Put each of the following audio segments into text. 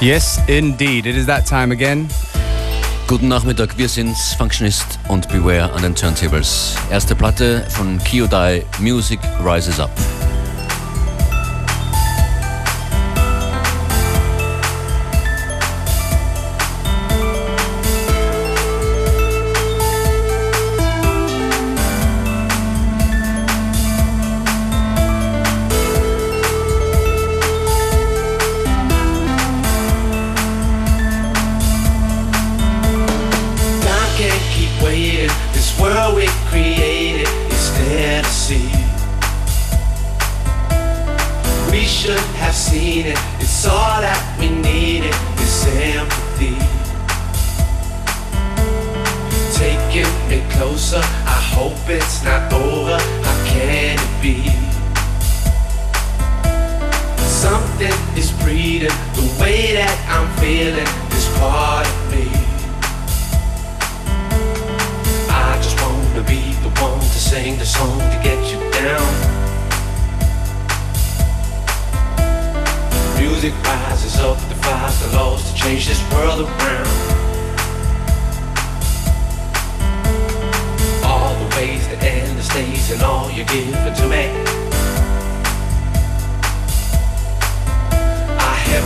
Yes, indeed. It is that time again. Guten Nachmittag, wir sind Functionist und Beware an den Turntables. Erste Platte von Kyodai, Music Rises Up.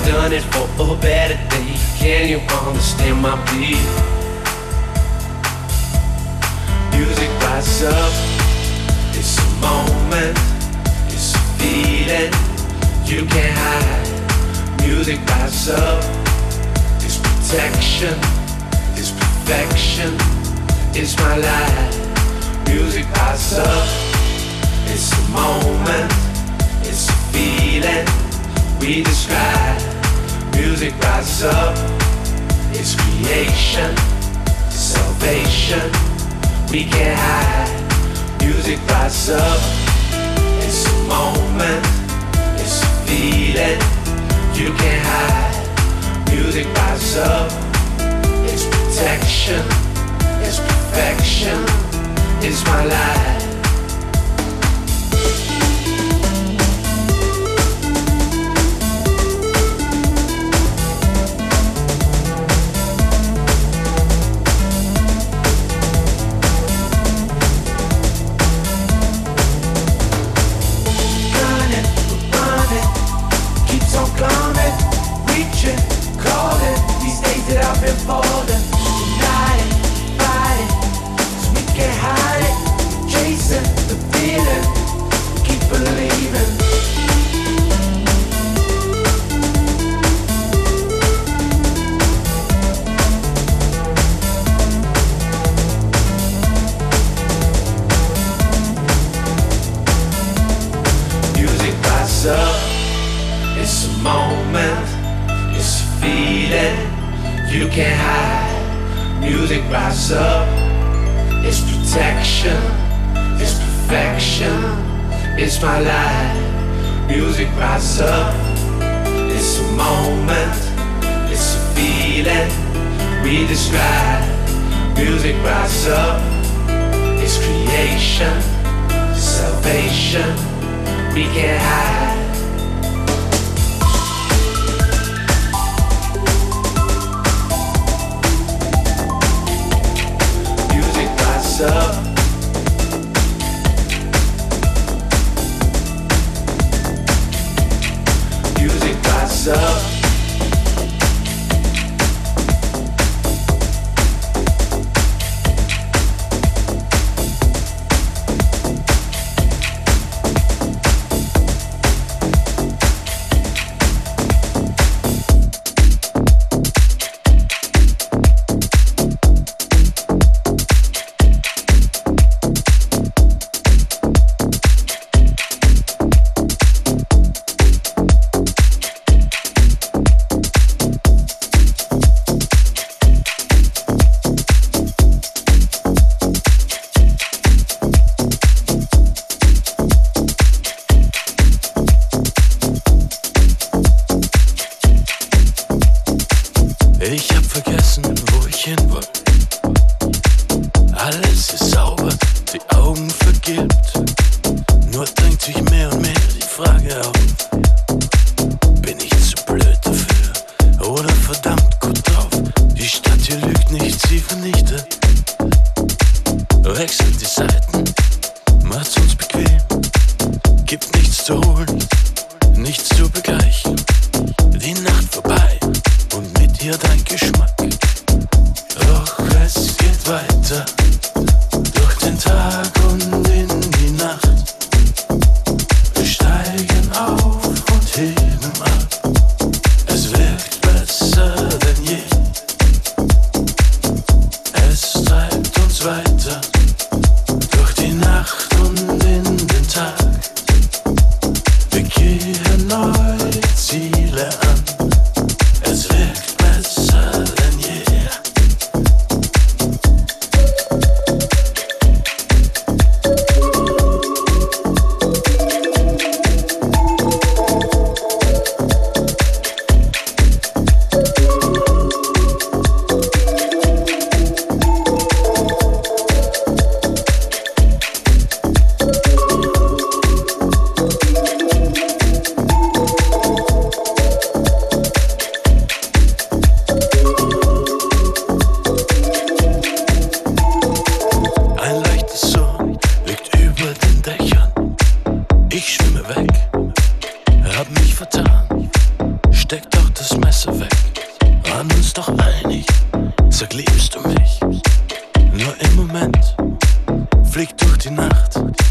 done it for a better day. Can you understand my beat? Music rises up. It's a moment. It's a feeling you can't hide. Music rises up. It's protection. It's perfection. It's my life. Music rises up. It's a moment. It's a feeling we describe Music rises up, it's creation, salvation. We can't hide. Music rises up, it's a moment, it's a feeling. You can't hide. Music rises up, it's protection, it's perfection, it's my life. moment. Is a feeling you can't hide. Music rises up, it's protection, it's perfection, it's my life. Music rises up, it's a moment, it's a feeling. We describe. Music rises up, it's creation, salvation, we can't hide. nur drängt sich mehr und mehr die Frage auf. fliegt durch die Nacht.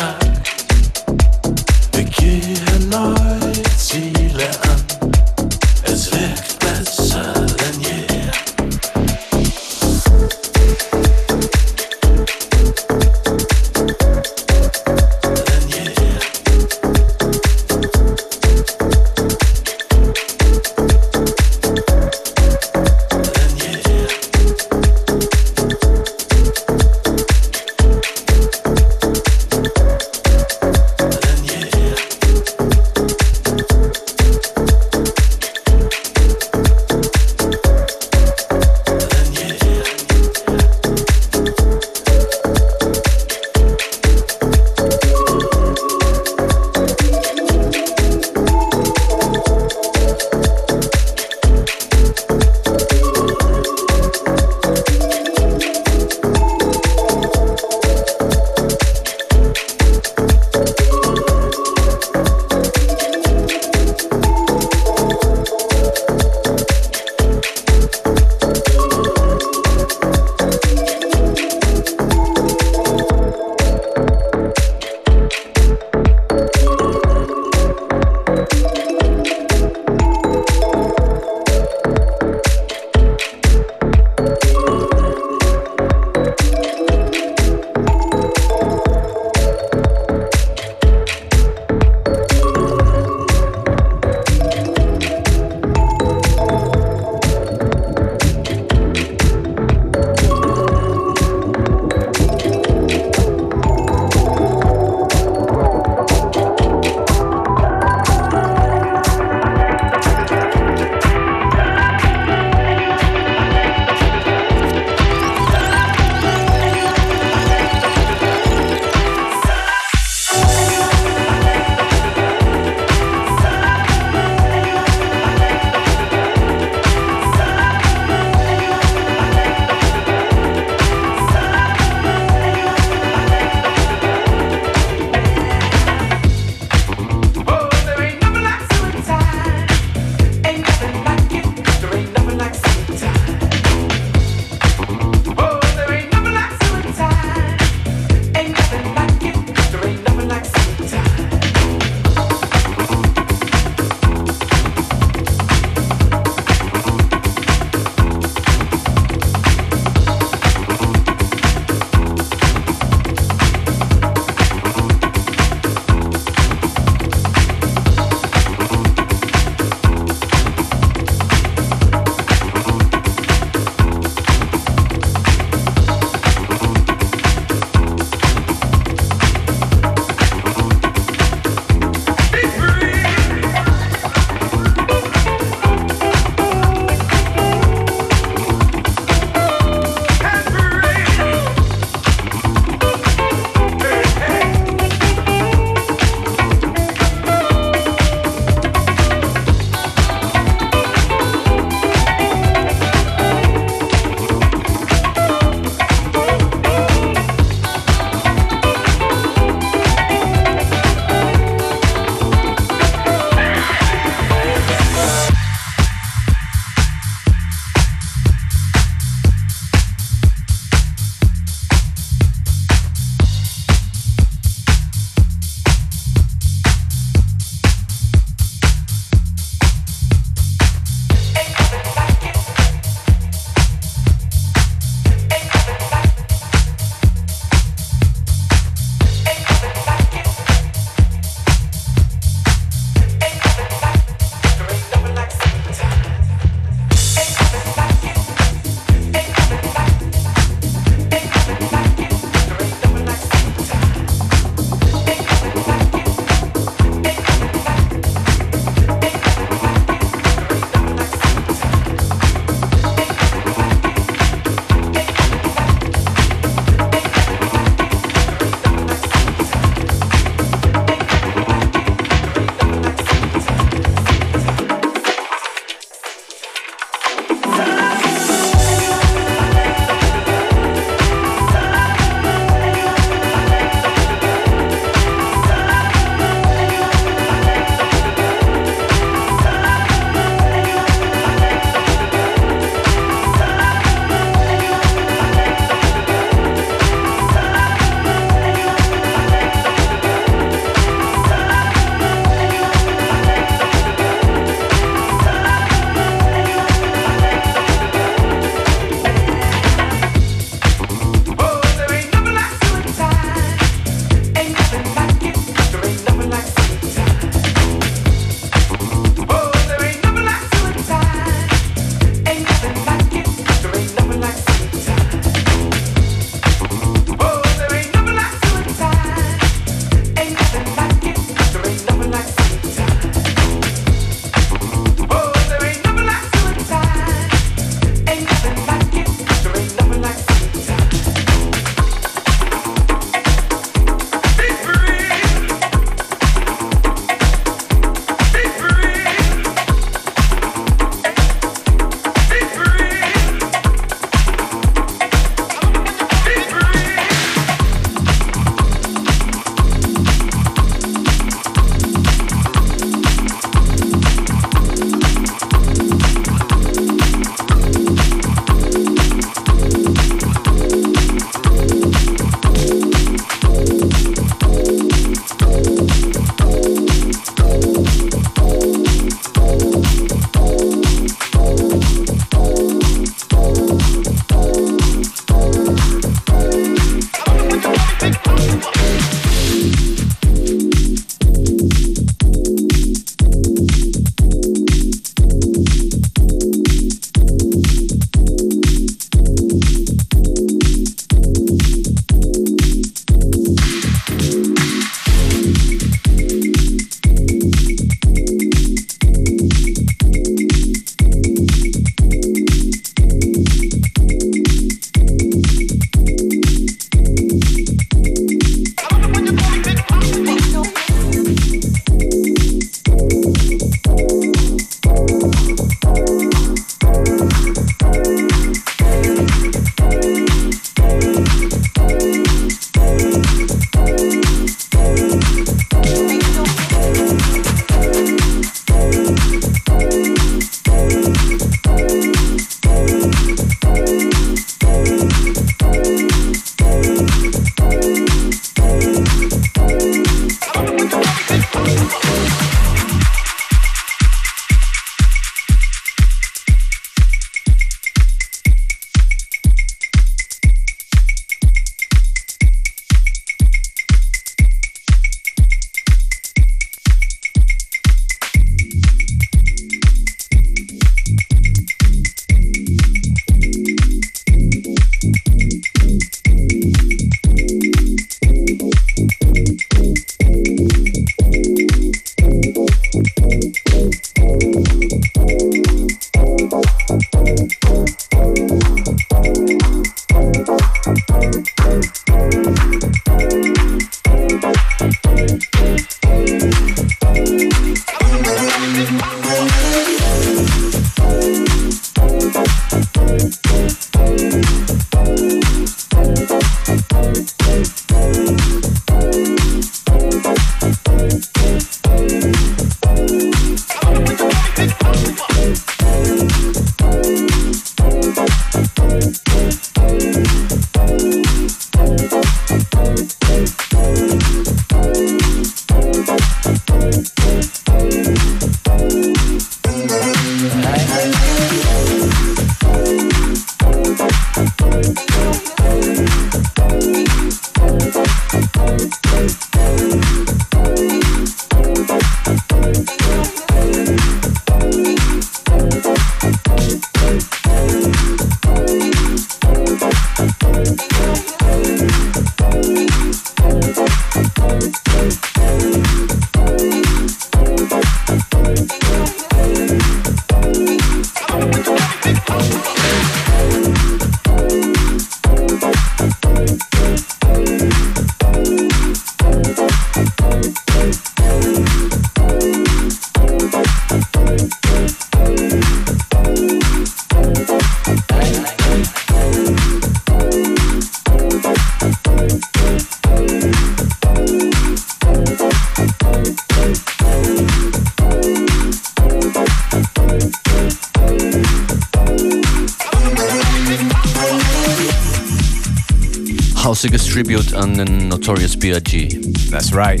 Hausiges Tribute an den Notorious B.I.G. That's right.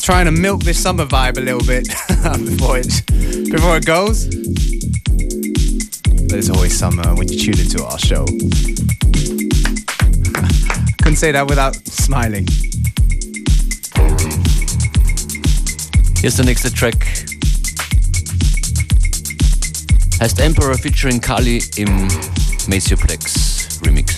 Trying to milk this summer vibe a little bit before it before it goes. There's always summer when you tune into our show. Couldn't say that without smiling. Here's the next Track. Heißt Emperor featuring Kali im Macioplex Remix.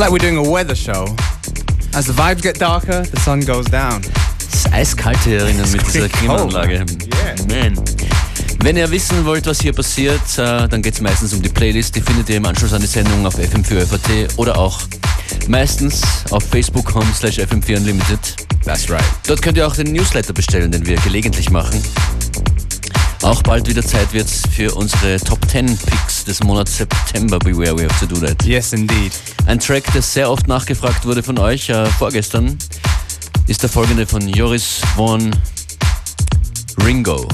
like we're doing a weather show. As the vibes get darker, the sun goes down. Es ist eiskalt hier drinnen mit dieser Klimaanlage. Man. Wenn ihr wissen wollt, was hier passiert, äh, dann geht es meistens um die Playlist. Die findet ihr im Anschluss an die Sendung auf FM4FAT oder auch meistens auf facebook.com slash FM4 Unlimited. That's right. Dort könnt ihr auch den Newsletter bestellen, den wir gelegentlich machen. Auch bald wieder Zeit wird für unsere Top 10 Picks des Monats September. Beware, we have to do that. Yes, indeed. Ein Track, der sehr oft nachgefragt wurde von euch äh, vorgestern, ist der folgende von Joris von Ringo.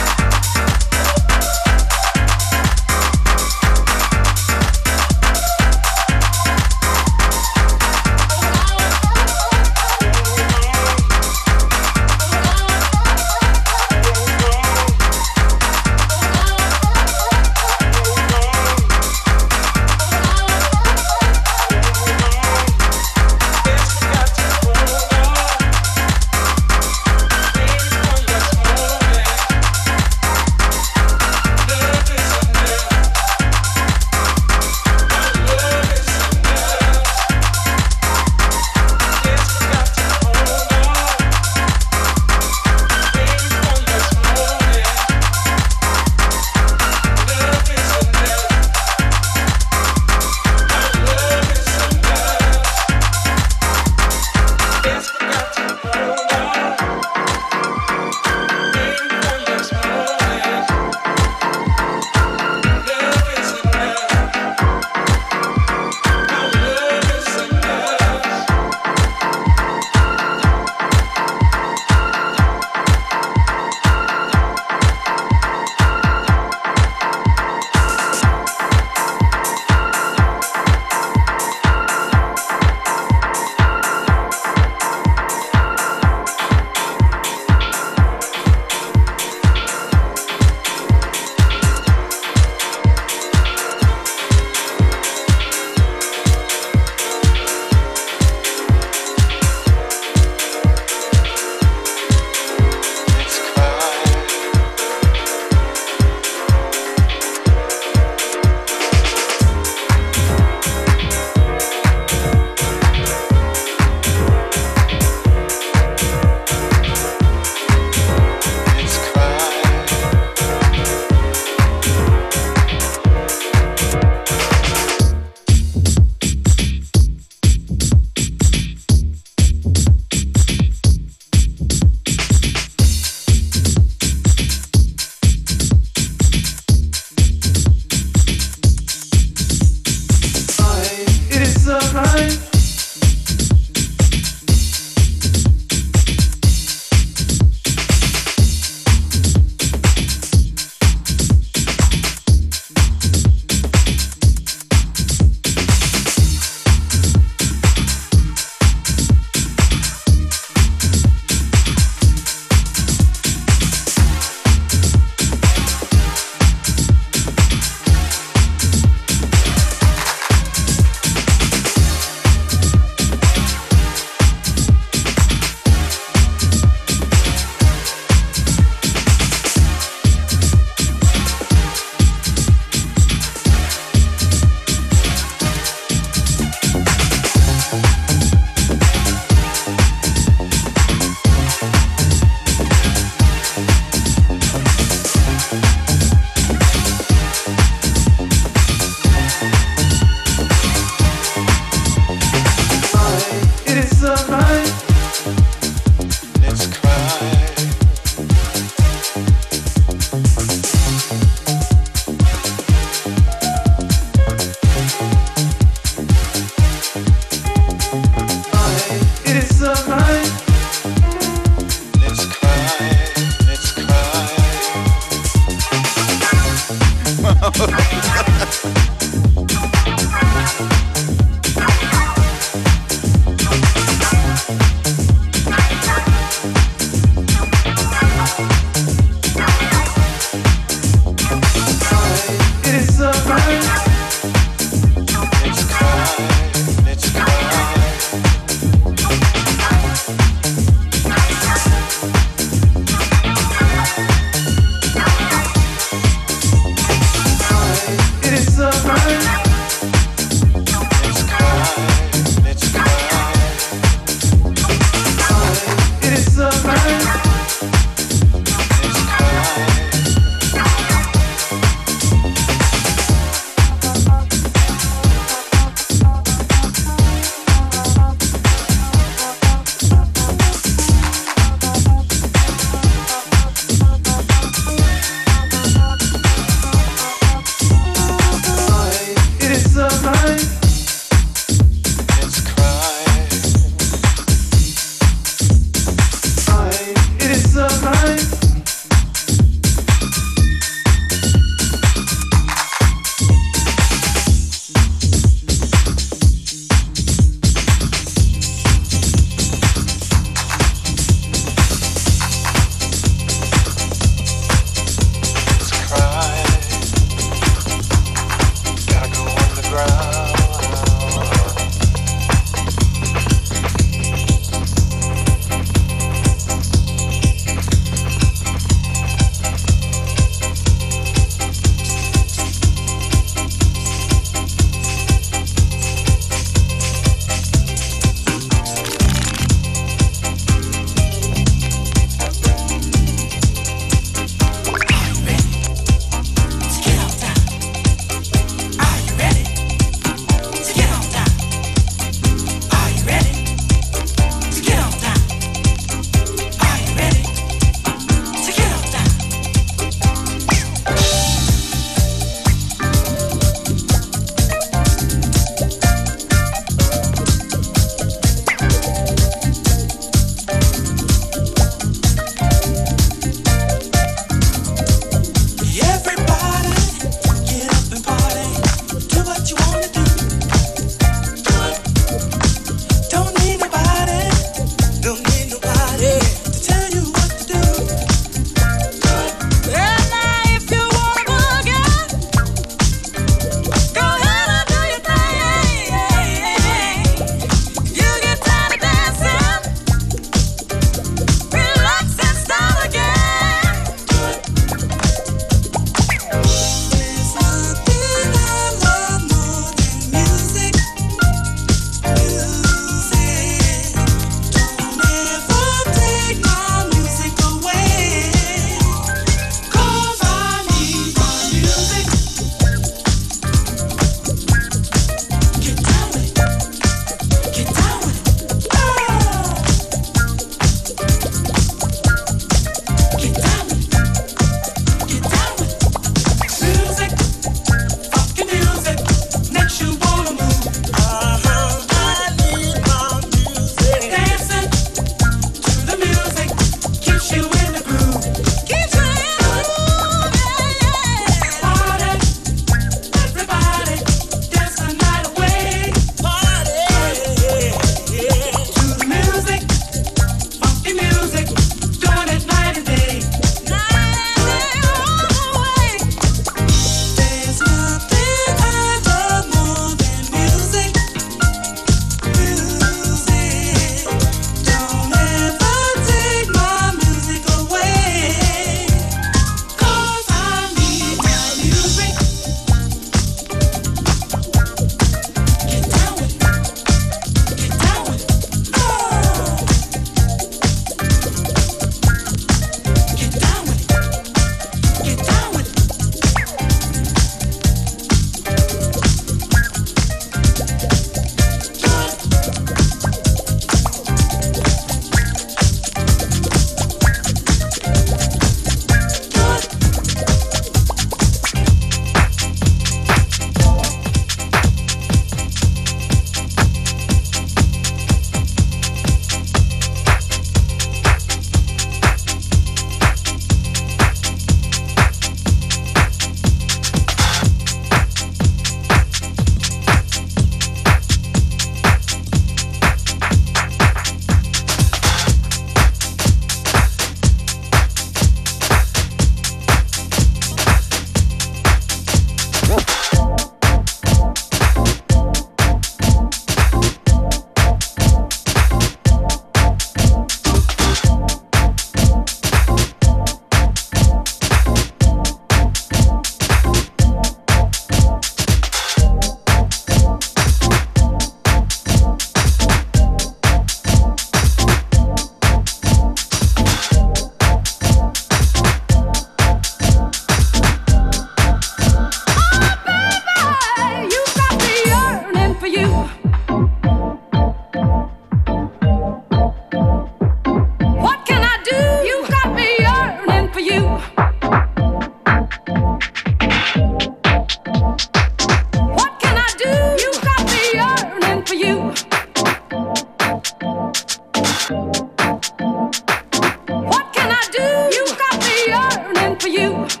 for you.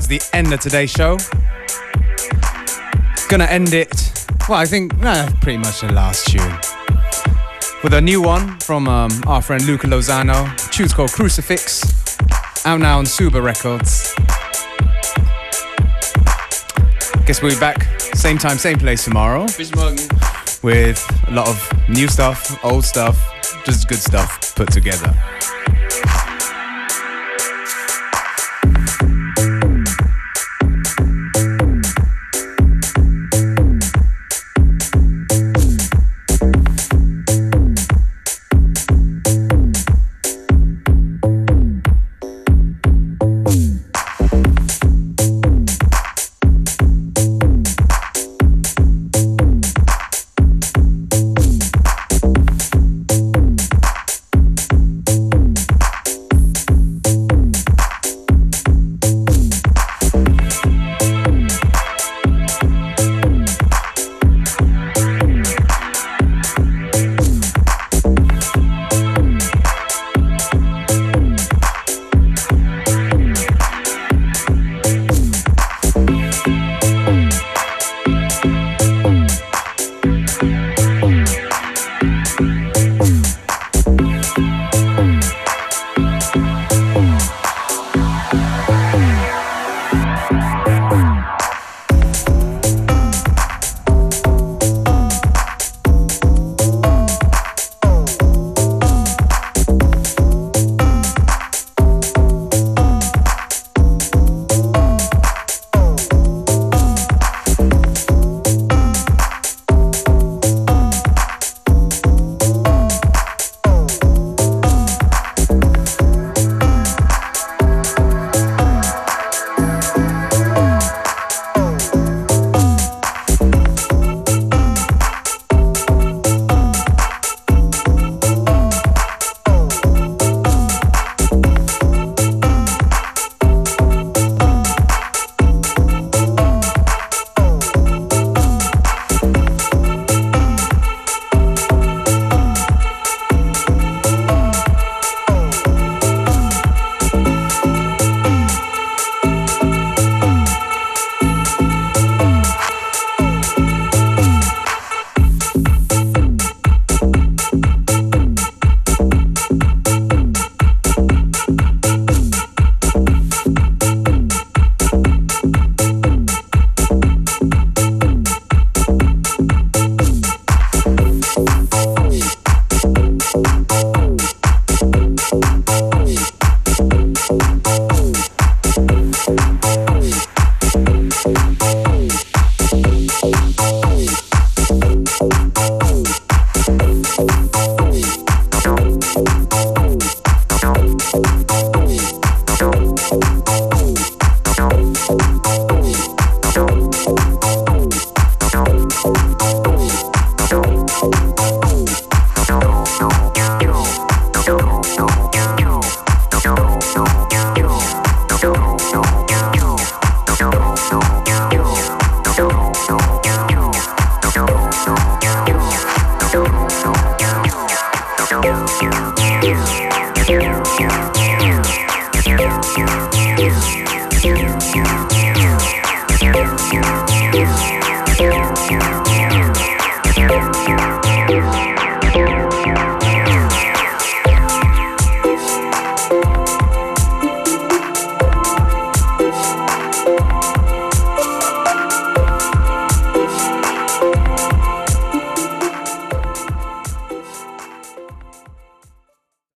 Towards the end of today's show. Gonna end it, well, I think, nah, pretty much the last tune. With a new one from um, our friend Luca Lozano. tune's called Crucifix. Out now on Suba Records. Guess we'll be back same time, same place tomorrow. With a lot of new stuff, old stuff, just good stuff put together.